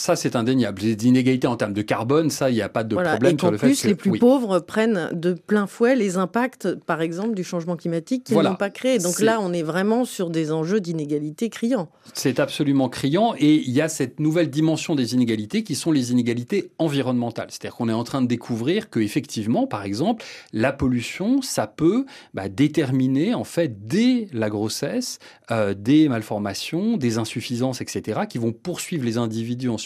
Ça, c'est indéniable. Les inégalités en termes de carbone, ça, il n'y a pas de problème sur le fait plus, les plus pauvres prennent de plein fouet les impacts, par exemple, du changement climatique qu'ils n'ont pas créé. Donc là, on est vraiment sur des enjeux d'inégalité criants. C'est absolument criant. Et il y a cette nouvelle dimension des inégalités qui sont les inégalités environnementales. C'est-à-dire qu'on est en train de découvrir que, effectivement, par exemple, la pollution, ça peut bah, déterminer, en fait, dès la grossesse, euh, des malformations, des insuffisances, etc., qui vont poursuivre les individus en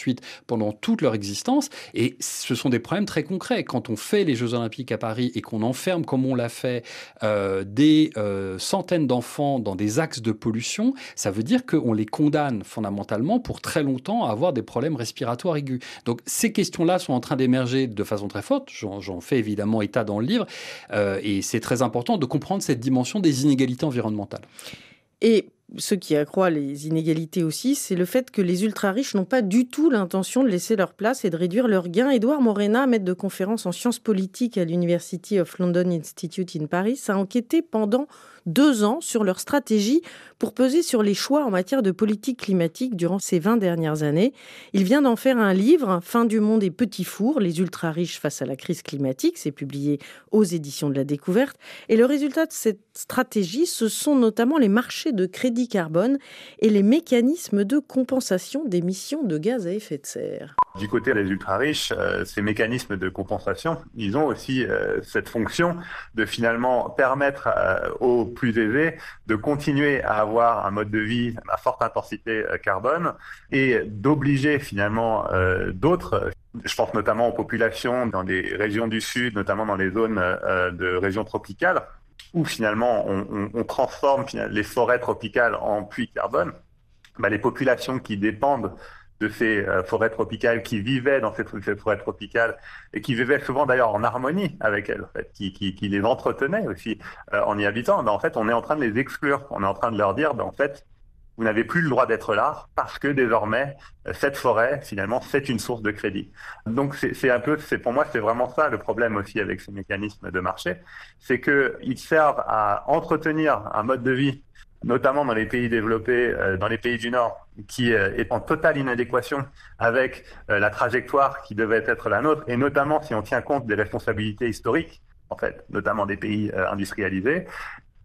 pendant toute leur existence. Et ce sont des problèmes très concrets. Quand on fait les Jeux Olympiques à Paris et qu'on enferme, comme on l'a fait, euh, des euh, centaines d'enfants dans des axes de pollution, ça veut dire qu'on les condamne fondamentalement pour très longtemps à avoir des problèmes respiratoires aigus. Donc ces questions-là sont en train d'émerger de façon très forte. J'en fais évidemment état dans le livre. Euh, et c'est très important de comprendre cette dimension des inégalités environnementales. Et ce qui accroît les inégalités aussi, c'est le fait que les ultra-riches n'ont pas du tout l'intention de laisser leur place et de réduire leurs gains. Édouard Morena, maître de conférence en sciences politiques à l'University of London Institute in Paris, a enquêté pendant deux ans sur leur stratégie pour peser sur les choix en matière de politique climatique durant ces 20 dernières années. Il vient d'en faire un livre, Fin du monde et petits fours, les ultra-riches face à la crise climatique. C'est publié aux éditions de la découverte. Et le résultat de cette stratégie, ce sont notamment les marchés de crédit carbone et les mécanismes de compensation d'émissions de gaz à effet de serre. Du côté des ultra-riches, euh, ces mécanismes de compensation, ils ont aussi euh, cette fonction de finalement permettre euh, aux plus aisés de continuer à avoir un mode de vie à forte intensité carbone et d'obliger finalement d'autres je pense notamment aux populations dans les régions du sud, notamment dans les zones de régions tropicales, où finalement on, transforme les forêts tropicales en puits carbone. Bah, les populations qui dépendent de ces euh, forêts tropicales, qui vivaient dans ces, forêts tropicales et qui vivaient souvent d'ailleurs en harmonie avec elles, en fait, qui, les entretenaient aussi euh, en y habitant, ben, en fait, on est en train de les exclure. On est en train de leur dire, ben, en fait, vous n'avez plus le droit d'être là parce que désormais euh, cette forêt finalement c'est une source de crédit. Donc c'est un peu, c'est pour moi c'est vraiment ça le problème aussi avec ces mécanismes de marché, c'est que ils servent à entretenir un mode de vie notamment dans les pays développés, euh, dans les pays du Nord, qui euh, est en totale inadéquation avec la trajectoire qui devait être la nôtre, et notamment si on tient compte des responsabilités historiques, en fait, notamment des pays industrialisés.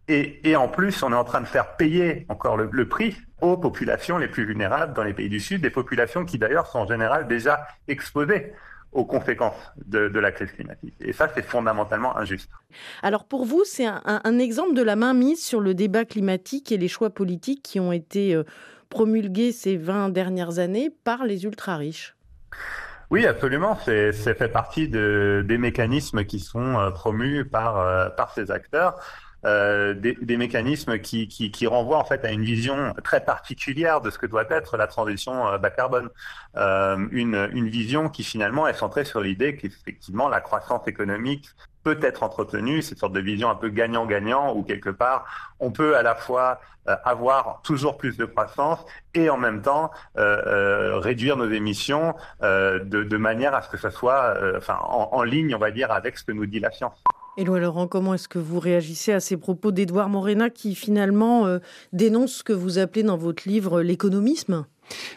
Et, et, en plus, on est en train de faire payer encore le, le, prix aux populations les plus vulnérables dans les pays du Sud, des populations qui d'ailleurs sont en général déjà exposées aux conséquences de, de, la crise climatique. Et ça, c'est fondamentalement injuste. Alors pour vous, c'est un, un, exemple de la mainmise sur le débat climatique et les choix politiques qui ont été euh, promulgués ces 20 dernières années par les ultra-riches oui, absolument. C'est fait partie de, des mécanismes qui sont euh, promus par, euh, par ces acteurs. Euh, des, mécanismes qui, qui, renvoient en fait à une vision très particulière de ce que doit être la transition euh, bas carbone. Euh, une, une vision qui finalement est centrée sur l'idée qu'effectivement la croissance économique peut être entretenue, cette sorte de vision un peu gagnant-gagnant où quelque part on peut à la fois avoir toujours plus de croissance et en même temps réduire nos émissions de, de, manière à ce que ça soit enfin en, en ligne on va dire avec ce que nous dit la science. Éloi Laurent, comment est-ce que vous réagissez à ces propos d'Edouard Morena qui finalement euh, dénonce ce que vous appelez dans votre livre l'économisme?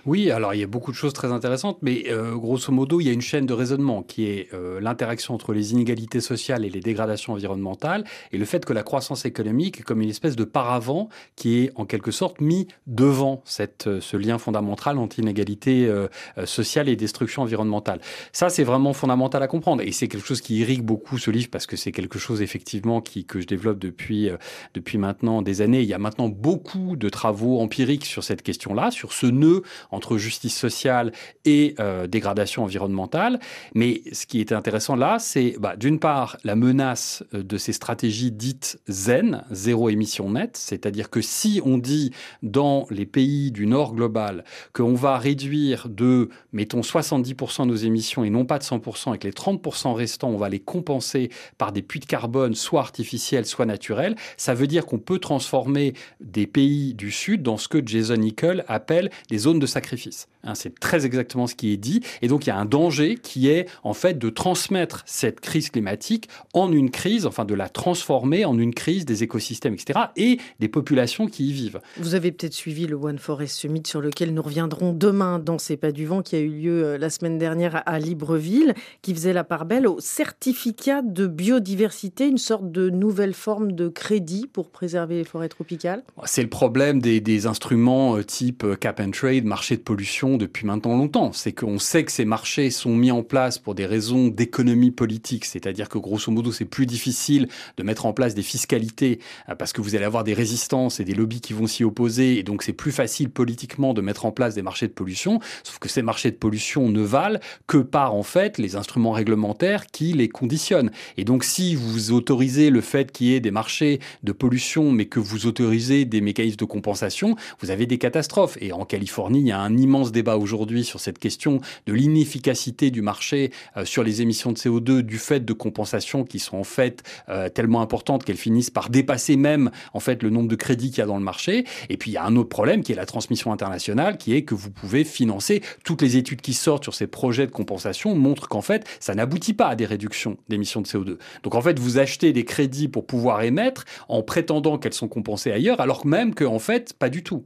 Oui, alors il y a beaucoup de choses très intéressantes, mais euh, grosso modo, il y a une chaîne de raisonnement qui est euh, l'interaction entre les inégalités sociales et les dégradations environnementales, et le fait que la croissance économique est comme une espèce de paravent qui est en quelque sorte mis devant cette, euh, ce lien fondamental entre inégalité euh, sociale et destruction environnementale. Ça, c'est vraiment fondamental à comprendre, et c'est quelque chose qui irrigue beaucoup ce livre parce que c'est quelque chose effectivement qui, que je développe depuis, depuis maintenant des années. Il y a maintenant beaucoup de travaux empiriques sur cette question-là, sur ce nœud entre justice sociale et euh, dégradation environnementale. Mais ce qui est intéressant là, c'est bah, d'une part la menace euh, de ces stratégies dites zen, zéro émission nette, c'est-à-dire que si on dit dans les pays du Nord global qu'on va réduire de, mettons, 70% nos émissions et non pas de 100%, et que les 30% restants, on va les compenser par des puits de carbone, soit artificiels, soit naturels, ça veut dire qu'on peut transformer des pays du Sud dans ce que Jason Nickel appelle des zones de sacrifice. Hein, c'est très exactement ce qui est dit. Et donc, il y a un danger qui est, en fait, de transmettre cette crise climatique en une crise, enfin, de la transformer en une crise des écosystèmes, etc., et des populations qui y vivent. Vous avez peut-être suivi le One Forest Summit sur lequel nous reviendrons demain dans C'est pas du vent qui a eu lieu euh, la semaine dernière à Libreville, qui faisait la part belle au certificat de biodiversité, une sorte de nouvelle forme de crédit pour préserver les forêts tropicales. C'est le problème des, des instruments euh, type euh, cap and trade, marché de pollution depuis maintenant longtemps. C'est qu'on sait que ces marchés sont mis en place pour des raisons d'économie politique, c'est-à-dire que grosso modo c'est plus difficile de mettre en place des fiscalités euh, parce que vous allez avoir des résistances et des lobbies qui vont s'y opposer et donc c'est plus facile politiquement de mettre en place des marchés de pollution, sauf que ces marchés de pollution ne valent que par en fait les instruments réglementaires qui les conditionnent. Et donc si vous autorisez le fait qu'il y ait des marchés de pollution mais que vous autorisez des mécanismes de compensation, vous avez des catastrophes. Et en Californie, il y a un immense débat aujourd'hui sur cette question de l'inefficacité du marché euh, sur les émissions de CO2 du fait de compensations qui sont en fait euh, tellement importantes qu'elles finissent par dépasser même en fait le nombre de crédits qu'il y a dans le marché. Et puis il y a un autre problème qui est la transmission internationale, qui est que vous pouvez financer toutes les études qui sortent sur ces projets de compensation montrent qu'en fait ça n'aboutit pas à des réductions d'émissions de CO2. Donc en fait vous achetez des crédits pour pouvoir émettre en prétendant qu'elles sont compensées ailleurs, alors même qu'en fait pas du tout.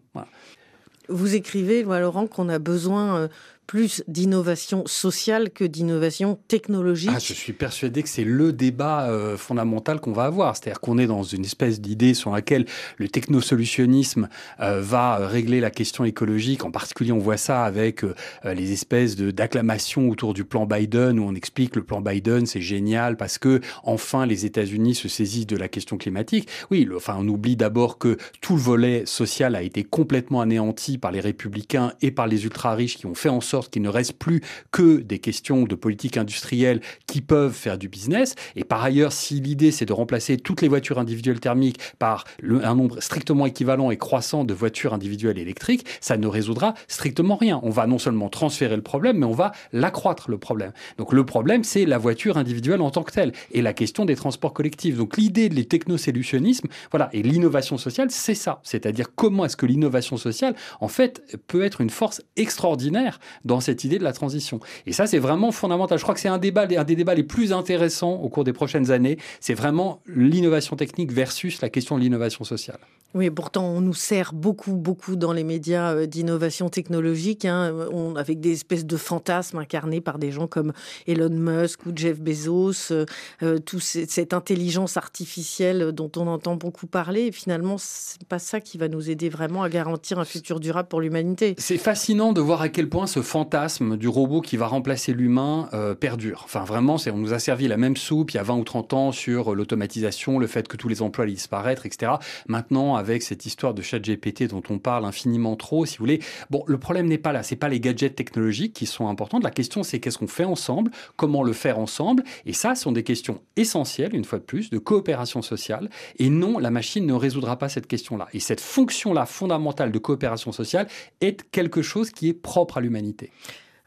Vous écrivez, Laurent, qu'on a besoin euh, plus d'innovation sociale que d'innovation technologique. Ah, je suis persuadé que c'est le débat euh, fondamental qu'on va avoir. C'est-à-dire qu'on est dans une espèce d'idée sur laquelle le technosolutionnisme euh, va régler la question écologique. En particulier, on voit ça avec euh, les espèces d'acclamations autour du plan Biden où on explique le plan Biden, c'est génial parce que enfin les États-Unis se saisissent de la question climatique. Oui, enfin, on oublie d'abord que tout le volet social a été complètement anéanti par les républicains et par les ultra-riches qui ont fait en sorte qu'il ne reste plus que des questions de politique industrielle qui peuvent faire du business. Et par ailleurs, si l'idée c'est de remplacer toutes les voitures individuelles thermiques par un nombre strictement équivalent et croissant de voitures individuelles électriques, ça ne résoudra strictement rien. On va non seulement transférer le problème, mais on va l'accroître le problème. Donc le problème, c'est la voiture individuelle en tant que telle et la question des transports collectifs. Donc l'idée de les technosolutionnismes, voilà, et l'innovation sociale, c'est ça. C'est-à-dire comment est-ce que l'innovation sociale, en fait, peut être une force extraordinaire dans cette idée de la transition. Et ça, c'est vraiment fondamental. Je crois que c'est un débat, un des débats les plus intéressants au cours des prochaines années. C'est vraiment l'innovation technique versus la question de l'innovation sociale. Oui, pourtant, on nous sert beaucoup, beaucoup dans les médias euh, d'innovation technologique, hein, avec des espèces de fantasmes incarnés par des gens comme Elon Musk ou Jeff Bezos, euh, euh toute cette intelligence artificielle dont on entend beaucoup parler. Et finalement, c'est pas ça qui va nous aider vraiment à garantir un futur durable pour l'humanité. C'est fascinant de voir à quel point ce fantasme du robot qui va remplacer l'humain perdure. Enfin, vraiment, on nous a servi la même soupe il y a 20 ou 30 ans sur l'automatisation, le fait que tous les emplois allaient disparaître, etc. Maintenant, avec cette histoire de chat GPT dont on parle infiniment trop, si vous voulez. Bon, le problème n'est pas là. C'est pas les gadgets technologiques qui sont importants. La question, c'est qu'est-ce qu'on fait ensemble, comment le faire ensemble. Et ça, ce sont des questions essentielles, une fois de plus, de coopération sociale. Et non, la machine ne résoudra pas cette question-là. Et cette fonction-là fondamentale de coopération sociale est quelque chose qui est propre à l'humanité.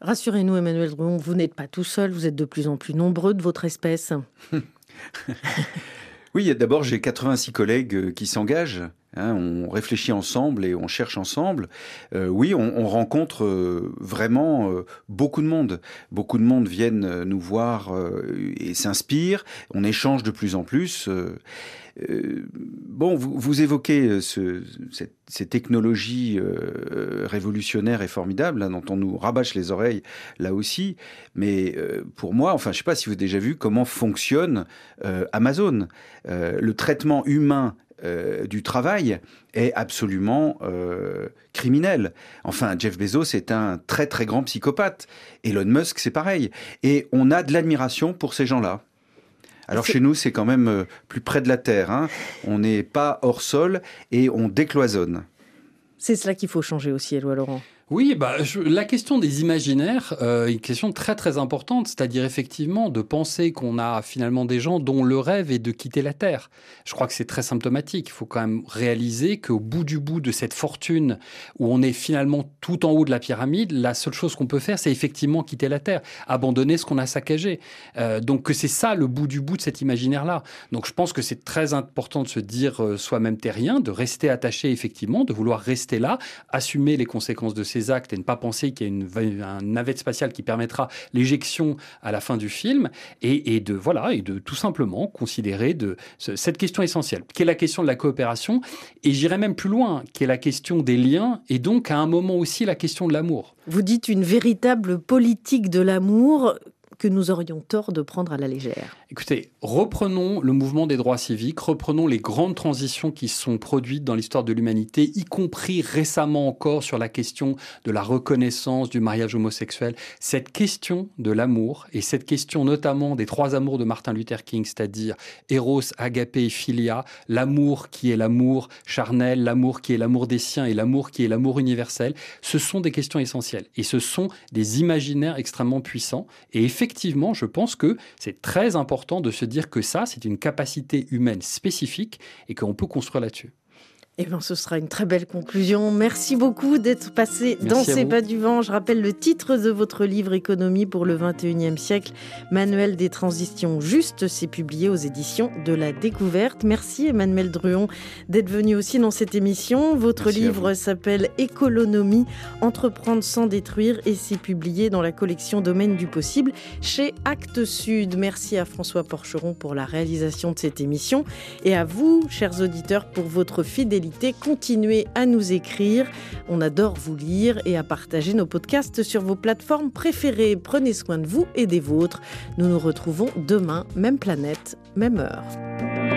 Rassurez-nous, Emmanuel Drouon, vous n'êtes pas tout seul, vous êtes de plus en plus nombreux de votre espèce. oui, d'abord, j'ai 86 collègues euh, qui s'engagent Hein, on réfléchit ensemble et on cherche ensemble. Euh, oui, on, rencontre euh, vraiment euh, beaucoup de monde. Beaucoup de monde viennent nous voir et s'inspirent. On échange de plus en plus. bon, vous, évoquez ces technologies révolutionnaires et formidables hein, dont on nous rabâche les oreilles là aussi. Mais pour moi, enfin, je ne sais pas si vous avez déjà vu comment fonctionne Amazon. le traitement humain euh, du travail est absolument euh, criminel. Enfin, Jeff Bezos est un très très grand psychopathe. Elon Musk, c'est pareil. Et on a de l'admiration pour ces gens-là. Alors chez nous, c'est quand même euh, plus près de la terre. Hein. On n'est pas hors sol et on décloisonne. C'est cela qu'il faut changer aussi, Éloi Laurent. Oui, bah, la question des imaginaires euh, une question très très importante, c'est-à-dire effectivement de penser qu'on a finalement des gens dont le rêve est de quitter la Terre. Je crois que c'est très symptomatique. Il faut quand même réaliser qu'au bout du bout de cette fortune où on est finalement tout en haut de la pyramide, la seule chose qu'on peut faire, c'est effectivement quitter la Terre, abandonner ce qu'on a saccagé. Euh, donc que c'est ça le bout du bout de cet imaginaire-là. Donc je pense que c'est très important de se dire euh, soi-même terrien, de rester attaché effectivement, de vouloir rester là, assumer les conséquences de ces actes et ne pas penser qu'il y a une, un navette spatiale qui permettra l'éjection à la fin du film et, de voilà et de tout simplement considérer de cette question essentielle qui est la question de la coopération et j'irai même plus loin qui est la question des liens et donc à un moment aussi la question de l'amour. Vous dites une véritable politique de l'amour que nous aurions tort de prendre à la légère Écoutez, reprenons le mouvement des droits civiques, reprenons les grandes transitions qui sont produites dans l'histoire de l'humanité, y compris récemment encore sur la question de la reconnaissance du mariage homosexuel. Cette question de l'amour et cette question notamment des trois amours de Martin Luther King, c'est-à-dire Eros, Agapé et Philia, l'amour qui est l'amour charnel, l'amour qui est l'amour des siens et l'amour qui est l'amour universel, ce sont des questions essentielles et ce sont des imaginaires extrêmement puissants. Et effectivement, je pense que c'est très important de se dire que ça, c'est une capacité humaine spécifique et qu'on peut construire là-dessus. Eh bien, ce sera une très belle conclusion. Merci beaucoup d'être passé dans ces pas du vent. Je rappelle le titre de votre livre Économie pour le 21e siècle, Manuel des transitions justes. C'est publié aux éditions de la Découverte. Merci Emmanuel Druon d'être venu aussi dans cette émission. Votre livre s'appelle Économie, entreprendre sans détruire et c'est publié dans la collection Domaine du possible chez Actes Sud. Merci à François Porcheron pour la réalisation de cette émission et à vous, chers auditeurs, pour votre fidélité Continuez à nous écrire. On adore vous lire et à partager nos podcasts sur vos plateformes préférées. Prenez soin de vous et des vôtres. Nous nous retrouvons demain, même planète, même heure.